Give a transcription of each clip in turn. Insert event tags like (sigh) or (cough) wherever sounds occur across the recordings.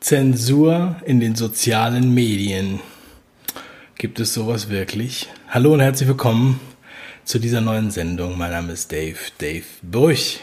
Zensur in den sozialen Medien. Gibt es sowas wirklich? Hallo und herzlich willkommen zu dieser neuen Sendung. Mein Name ist Dave, Dave Burch.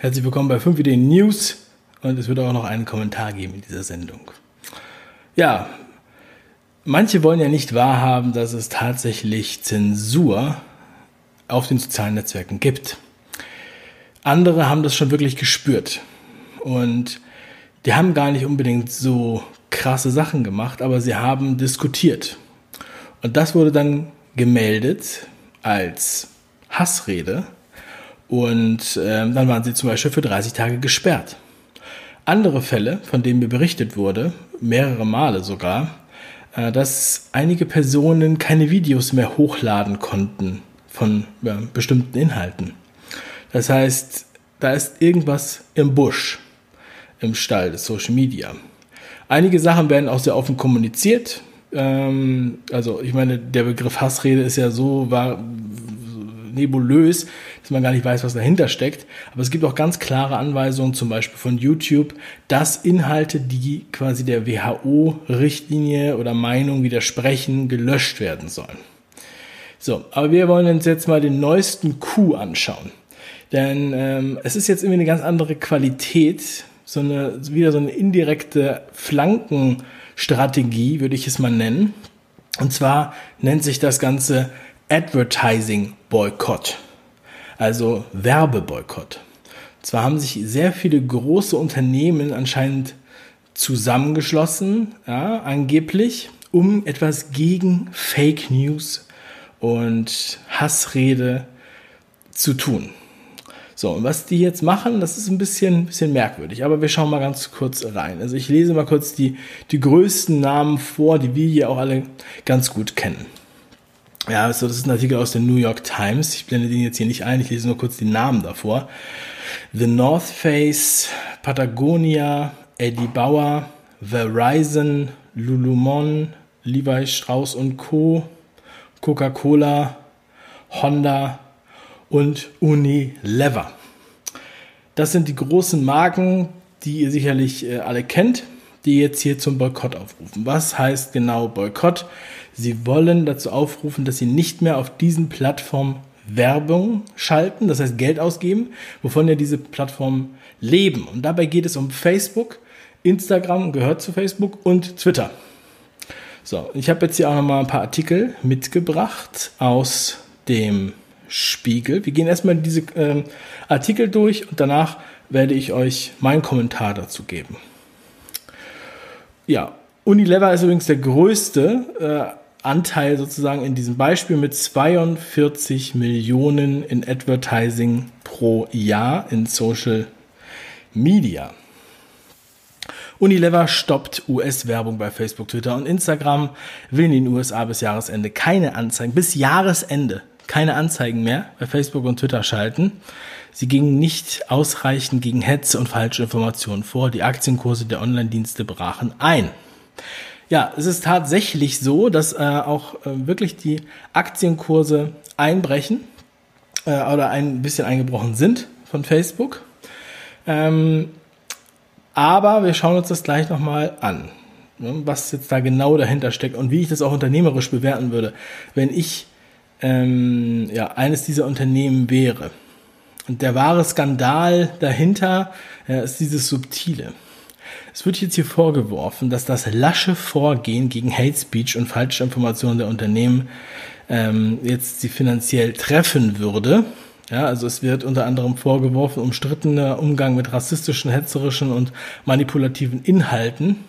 Herzlich willkommen bei 5 Ideen News und es wird auch noch einen Kommentar geben in dieser Sendung. Ja, manche wollen ja nicht wahrhaben, dass es tatsächlich Zensur auf den sozialen Netzwerken gibt. Andere haben das schon wirklich gespürt und die haben gar nicht unbedingt so krasse Sachen gemacht, aber sie haben diskutiert. Und das wurde dann gemeldet als Hassrede und äh, dann waren sie zum Beispiel für 30 Tage gesperrt. Andere Fälle, von denen mir berichtet wurde, mehrere Male sogar, äh, dass einige Personen keine Videos mehr hochladen konnten von äh, bestimmten Inhalten. Das heißt, da ist irgendwas im Busch im Stall des Social Media. Einige Sachen werden auch sehr offen kommuniziert. Ähm, also ich meine, der Begriff Hassrede ist ja so war, nebulös, dass man gar nicht weiß, was dahinter steckt. Aber es gibt auch ganz klare Anweisungen, zum Beispiel von YouTube, dass Inhalte, die quasi der WHO-Richtlinie oder Meinung widersprechen, gelöscht werden sollen. So, aber wir wollen uns jetzt mal den neuesten Coup anschauen. Denn ähm, es ist jetzt irgendwie eine ganz andere Qualität so eine, wieder so eine indirekte Flankenstrategie, würde ich es mal nennen. Und zwar nennt sich das Ganze Advertising Boycott. Also Werbeboykott. Zwar haben sich sehr viele große Unternehmen anscheinend zusammengeschlossen, ja, angeblich, um etwas gegen Fake News und Hassrede zu tun. So, und was die jetzt machen, das ist ein bisschen, bisschen merkwürdig, aber wir schauen mal ganz kurz rein. Also ich lese mal kurz die, die größten Namen vor, die wir hier auch alle ganz gut kennen. Ja, also das ist ein Artikel aus der New York Times. Ich blende den jetzt hier nicht ein, ich lese nur kurz die Namen davor. The North Face, Patagonia, Eddie Bauer, Verizon, Lulumon, Levi Strauss und Co., Coca-Cola, Honda, und Unilever. Das sind die großen Marken, die ihr sicherlich äh, alle kennt, die jetzt hier zum Boykott aufrufen. Was heißt genau Boykott? Sie wollen dazu aufrufen, dass sie nicht mehr auf diesen Plattformen Werbung schalten, das heißt Geld ausgeben, wovon ja diese Plattformen leben. Und dabei geht es um Facebook, Instagram gehört zu Facebook und Twitter. So, ich habe jetzt hier auch noch mal ein paar Artikel mitgebracht aus dem Spiegel. Wir gehen erstmal diese ähm, Artikel durch und danach werde ich euch meinen Kommentar dazu geben. Ja, Unilever ist übrigens der größte äh, Anteil sozusagen in diesem Beispiel mit 42 Millionen in Advertising pro Jahr in Social Media. Unilever stoppt US-Werbung bei Facebook, Twitter und Instagram, will in den USA bis Jahresende keine Anzeigen, bis Jahresende keine Anzeigen mehr bei Facebook und Twitter schalten. Sie gingen nicht ausreichend gegen Hetze und falsche Informationen vor. Die Aktienkurse der Online-Dienste brachen ein. Ja, es ist tatsächlich so, dass äh, auch äh, wirklich die Aktienkurse einbrechen äh, oder ein bisschen eingebrochen sind von Facebook. Ähm, aber wir schauen uns das gleich nochmal an, ne, was jetzt da genau dahinter steckt und wie ich das auch unternehmerisch bewerten würde, wenn ich ähm, ja, eines dieser Unternehmen wäre. Und der wahre Skandal dahinter ja, ist dieses Subtile. Es wird jetzt hier vorgeworfen, dass das lasche Vorgehen gegen Hate Speech und falsche Informationen der Unternehmen ähm, jetzt sie finanziell treffen würde. Ja, also es wird unter anderem vorgeworfen, umstrittener Umgang mit rassistischen, hetzerischen und manipulativen Inhalten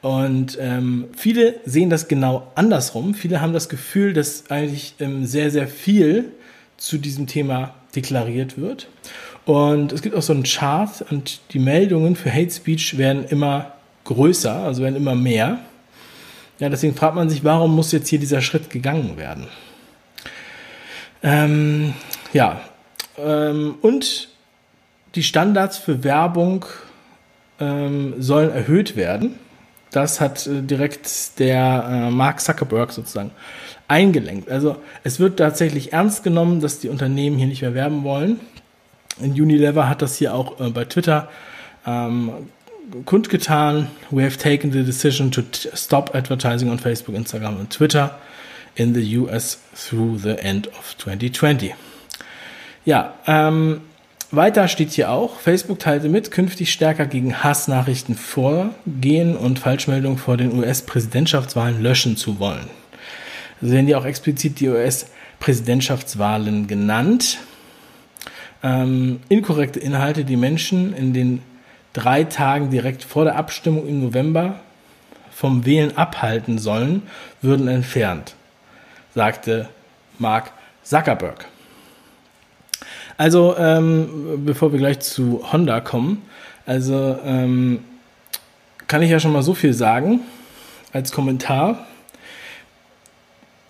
und ähm, viele sehen das genau andersrum. Viele haben das Gefühl, dass eigentlich ähm, sehr, sehr viel zu diesem Thema deklariert wird. Und es gibt auch so einen Chart und die Meldungen für Hate Speech werden immer größer, also werden immer mehr. Ja, deswegen fragt man sich, warum muss jetzt hier dieser Schritt gegangen werden? Ähm, ja, ähm, und die Standards für Werbung ähm, sollen erhöht werden. Das hat äh, direkt der äh, Mark Zuckerberg sozusagen eingelenkt. Also es wird tatsächlich ernst genommen, dass die Unternehmen hier nicht mehr werben wollen. Unilever hat das hier auch äh, bei Twitter ähm, kundgetan, we have taken the decision to stop advertising on Facebook, Instagram und Twitter in the US through the end of 2020. Ja, ähm, weiter steht hier auch, Facebook teilte mit, künftig stärker gegen Hassnachrichten vorgehen und Falschmeldungen vor den US-Präsidentschaftswahlen löschen zu wollen. Sie werden ja auch explizit die US-Präsidentschaftswahlen genannt. Ähm, inkorrekte Inhalte, die Menschen in den drei Tagen direkt vor der Abstimmung im November vom Wählen abhalten sollen, würden entfernt, sagte Mark Zuckerberg. Also, ähm, bevor wir gleich zu Honda kommen, also ähm, kann ich ja schon mal so viel sagen als Kommentar,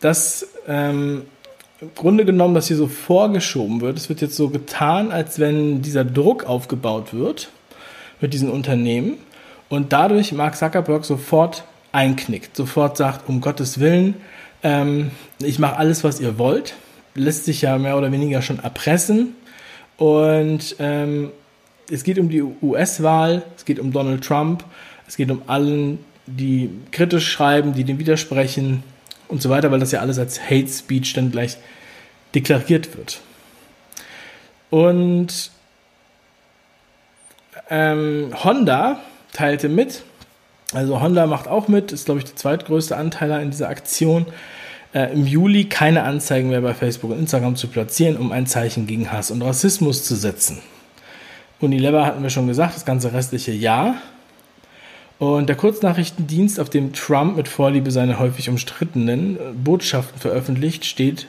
dass ähm, im Grunde genommen, dass hier so vorgeschoben wird. Es wird jetzt so getan, als wenn dieser Druck aufgebaut wird mit diesen Unternehmen und dadurch Mark Zuckerberg sofort einknickt, sofort sagt, um Gottes Willen, ähm, ich mache alles, was ihr wollt, lässt sich ja mehr oder weniger schon erpressen und ähm, es geht um die US-Wahl, es geht um Donald Trump, es geht um allen, die kritisch schreiben, die dem widersprechen und so weiter, weil das ja alles als Hate Speech dann gleich deklariert wird. Und ähm, Honda teilte mit, also Honda macht auch mit, ist glaube ich der zweitgrößte Anteiler in dieser Aktion, äh, im Juli keine Anzeigen mehr bei Facebook und Instagram zu platzieren, um ein Zeichen gegen Hass und Rassismus zu setzen. Unilever hatten wir schon gesagt, das ganze restliche Jahr. Und der Kurznachrichtendienst, auf dem Trump mit Vorliebe seine häufig umstrittenen Botschaften veröffentlicht, steht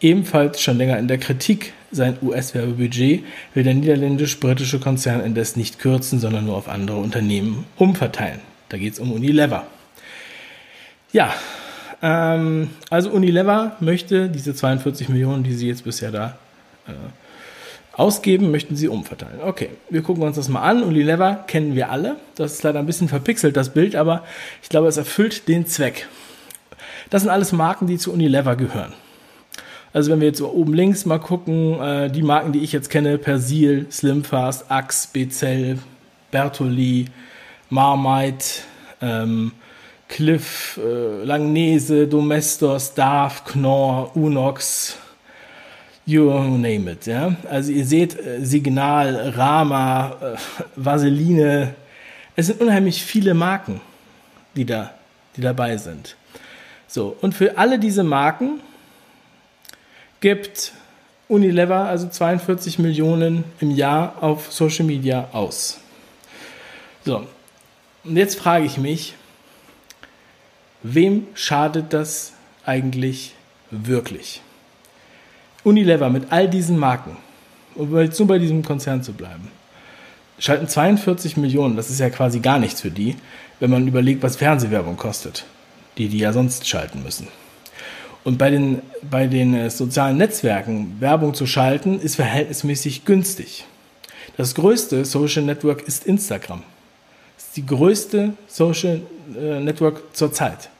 ebenfalls schon länger in der Kritik. Sein US-Werbebudget will der niederländisch-britische Konzern indes nicht kürzen, sondern nur auf andere Unternehmen umverteilen. Da geht es um Unilever. Ja, ähm, also Unilever möchte diese 42 Millionen, die sie jetzt bisher da äh, ausgeben, möchten sie umverteilen. Okay, wir gucken uns das mal an. Unilever kennen wir alle. Das ist leider ein bisschen verpixelt, das Bild, aber ich glaube, es erfüllt den Zweck. Das sind alles Marken, die zu Unilever gehören. Also wenn wir jetzt oben links mal gucken, äh, die Marken, die ich jetzt kenne, Persil, Slimfast, Axe, Bezell, Bertoli, Marmite, ähm, Cliff, äh, Langnese, Domestos, Darf, Knorr, Unox, you name it. Ja? Also ihr seht äh, Signal, Rama, äh, Vaseline. Es sind unheimlich viele Marken, die da, die dabei sind. So, und für alle diese Marken gibt Unilever also 42 Millionen im Jahr auf Social Media aus. So, und jetzt frage ich mich, Wem schadet das eigentlich wirklich? Unilever mit all diesen Marken, um jetzt nur bei diesem Konzern zu bleiben, schalten 42 Millionen, das ist ja quasi gar nichts für die, wenn man überlegt, was Fernsehwerbung kostet, die die ja sonst schalten müssen. Und bei den, bei den äh, sozialen Netzwerken Werbung zu schalten, ist verhältnismäßig günstig. Das größte Social Network ist Instagram die größte Social äh, Network zurzeit.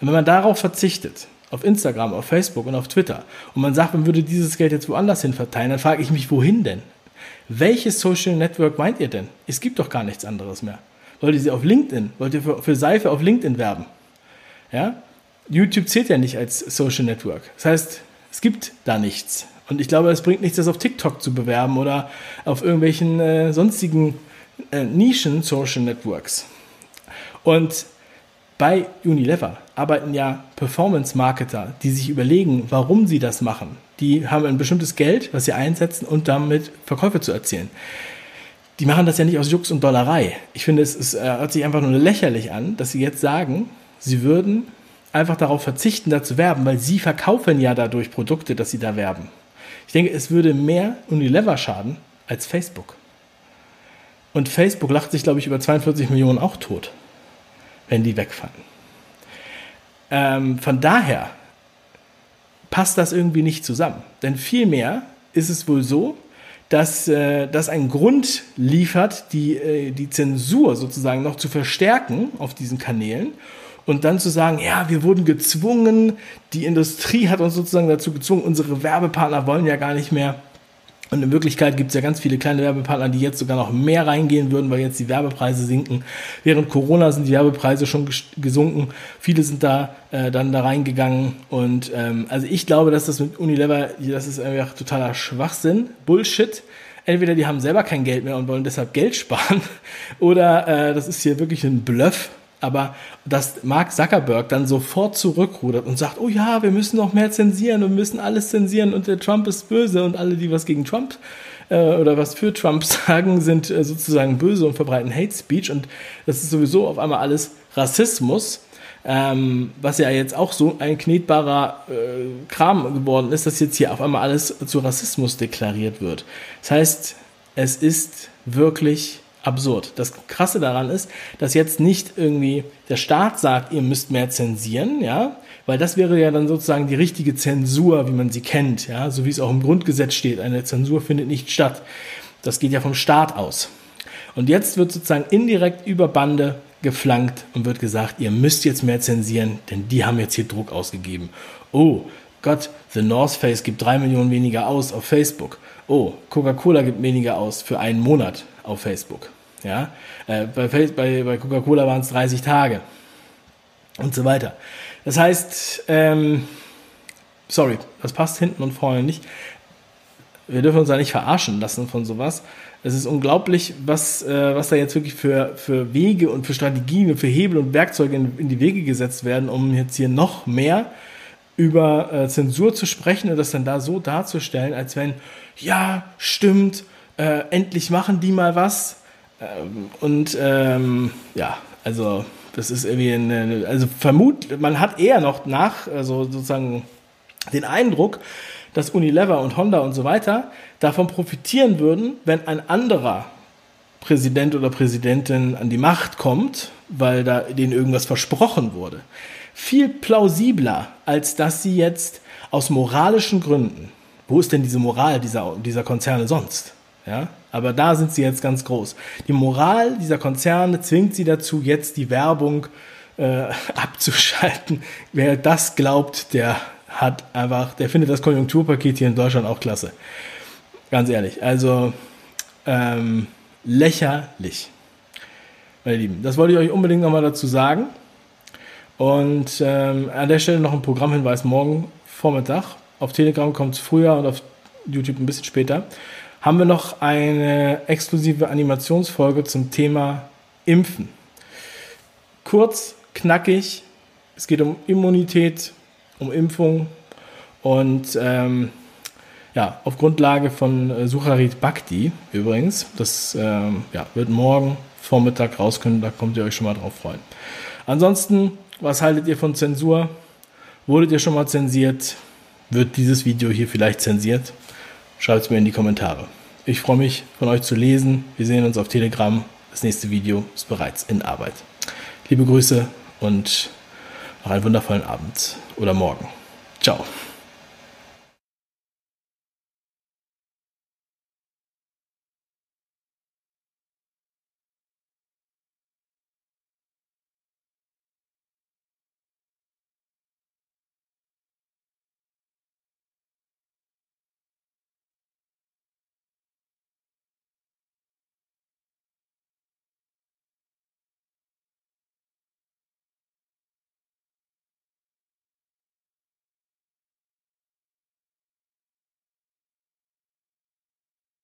Und wenn man darauf verzichtet, auf Instagram, auf Facebook und auf Twitter, und man sagt, man würde dieses Geld jetzt woanders hin verteilen, dann frage ich mich, wohin denn? Welches Social Network meint ihr denn? Es gibt doch gar nichts anderes mehr. Wollt ihr sie auf LinkedIn? Wollt ihr für, Seife auf LinkedIn werben? Ja? YouTube zählt ja nicht als Social Network. Das heißt, es gibt da nichts. Und ich glaube, es bringt nichts, das auf TikTok zu bewerben oder auf irgendwelchen äh, sonstigen äh, Nischen-Social Networks. Und bei Unilever arbeiten ja Performance-Marketer, die sich überlegen, warum sie das machen. Die haben ein bestimmtes Geld, was sie einsetzen und damit Verkäufe zu erzielen. Die machen das ja nicht aus Jux und Dollerei. Ich finde, es, es äh, hört sich einfach nur lächerlich an, dass sie jetzt sagen, sie würden einfach darauf verzichten, da zu werben, weil sie verkaufen ja dadurch Produkte, dass sie da werben. Ich denke, es würde mehr Unilever schaden als Facebook. Und Facebook lacht sich, glaube ich, über 42 Millionen auch tot, wenn die wegfallen. Ähm, von daher passt das irgendwie nicht zusammen. Denn vielmehr ist es wohl so, dass äh, das einen Grund liefert, die, äh, die Zensur sozusagen noch zu verstärken auf diesen Kanälen und dann zu sagen, ja, wir wurden gezwungen, die Industrie hat uns sozusagen dazu gezwungen, unsere Werbepartner wollen ja gar nicht mehr Und in Wirklichkeit gibt es ja ganz viele kleine Werbepartner, die jetzt sogar noch mehr reingehen würden, weil jetzt die Werbepreise sinken. Während Corona sind die Werbepreise schon gesunken. Viele sind da äh, dann da reingegangen. Und ähm, also ich glaube, dass das mit Unilever, das ist einfach totaler Schwachsinn, Bullshit. Entweder die haben selber kein Geld mehr und wollen deshalb Geld sparen, (laughs) oder äh, das ist hier wirklich ein Bluff aber dass Mark Zuckerberg dann sofort zurückrudert und sagt, oh ja, wir müssen noch mehr zensieren und müssen alles zensieren und der Trump ist böse und alle, die was gegen Trump äh, oder was für Trump (laughs) sagen, sind äh, sozusagen böse und verbreiten Hate Speech und das ist sowieso auf einmal alles Rassismus. Ähm, was ja jetzt auch so ein knetbarer äh, Kram geworden ist, dass jetzt hier auf einmal alles zu Rassismus deklariert wird. Das heißt, es ist wirklich absurd. Das Krasse daran ist, dass jetzt nicht irgendwie der Staat sagt, ihr müsst mehr zensieren, ja, weil das wäre ja dann sozusagen die richtige Zensur, wie man sie kennt, ja, so wie es auch im Grundgesetz steht. Eine Zensur findet nicht statt. Das geht ja vom Staat aus. Und jetzt wird sozusagen indirekt über Bande geflankt und wird gesagt, ihr müsst jetzt mehr zensieren, denn die haben jetzt hier Druck ausgegeben. Oh Gott, The North Face gibt drei Millionen weniger aus auf Facebook. Oh, Coca-Cola gibt weniger aus für einen Monat auf Facebook. Ja? Äh, bei, bei, bei Coca-Cola waren es 30 Tage und so weiter. Das heißt, ähm, sorry, das passt hinten und vorne nicht. Wir dürfen uns da nicht verarschen lassen von sowas. Es ist unglaublich, was, äh, was da jetzt wirklich für, für Wege und für Strategien und für Hebel und Werkzeuge in, in die Wege gesetzt werden, um jetzt hier noch mehr über äh, Zensur zu sprechen und das dann da so darzustellen, als wenn, ja, stimmt, äh, endlich machen die mal was. Ähm, und ähm, ja, also das ist irgendwie eine, also vermut, man hat eher noch nach, also sozusagen den Eindruck, dass Unilever und Honda und so weiter davon profitieren würden, wenn ein anderer Präsident oder Präsidentin an die Macht kommt, weil da denen irgendwas versprochen wurde. Viel plausibler, als dass sie jetzt aus moralischen Gründen, wo ist denn diese Moral dieser, dieser Konzerne sonst? Ja, aber da sind sie jetzt ganz groß. Die Moral dieser Konzerne zwingt sie dazu, jetzt die Werbung äh, (laughs) abzuschalten. Wer das glaubt, der hat einfach, der findet das Konjunkturpaket hier in Deutschland auch klasse. Ganz ehrlich. Also ähm, lächerlich. Meine Lieben, das wollte ich euch unbedingt nochmal dazu sagen. Und ähm, an der Stelle noch ein Programmhinweis morgen Vormittag. Auf Telegram kommt es früher und auf YouTube ein bisschen später haben wir noch eine exklusive Animationsfolge zum Thema Impfen. Kurz, knackig, es geht um Immunität, um Impfung und ähm, ja, auf Grundlage von äh, Sucharit Bhakti übrigens. Das ähm, ja, wird morgen Vormittag rauskommen, da kommt ihr euch schon mal drauf freuen. Ansonsten, was haltet ihr von Zensur? Wurdet ihr schon mal zensiert? Wird dieses Video hier vielleicht zensiert? Schreibt es mir in die Kommentare. Ich freue mich, von euch zu lesen. Wir sehen uns auf Telegram. Das nächste Video ist bereits in Arbeit. Liebe Grüße und noch einen wundervollen Abend oder Morgen. Ciao.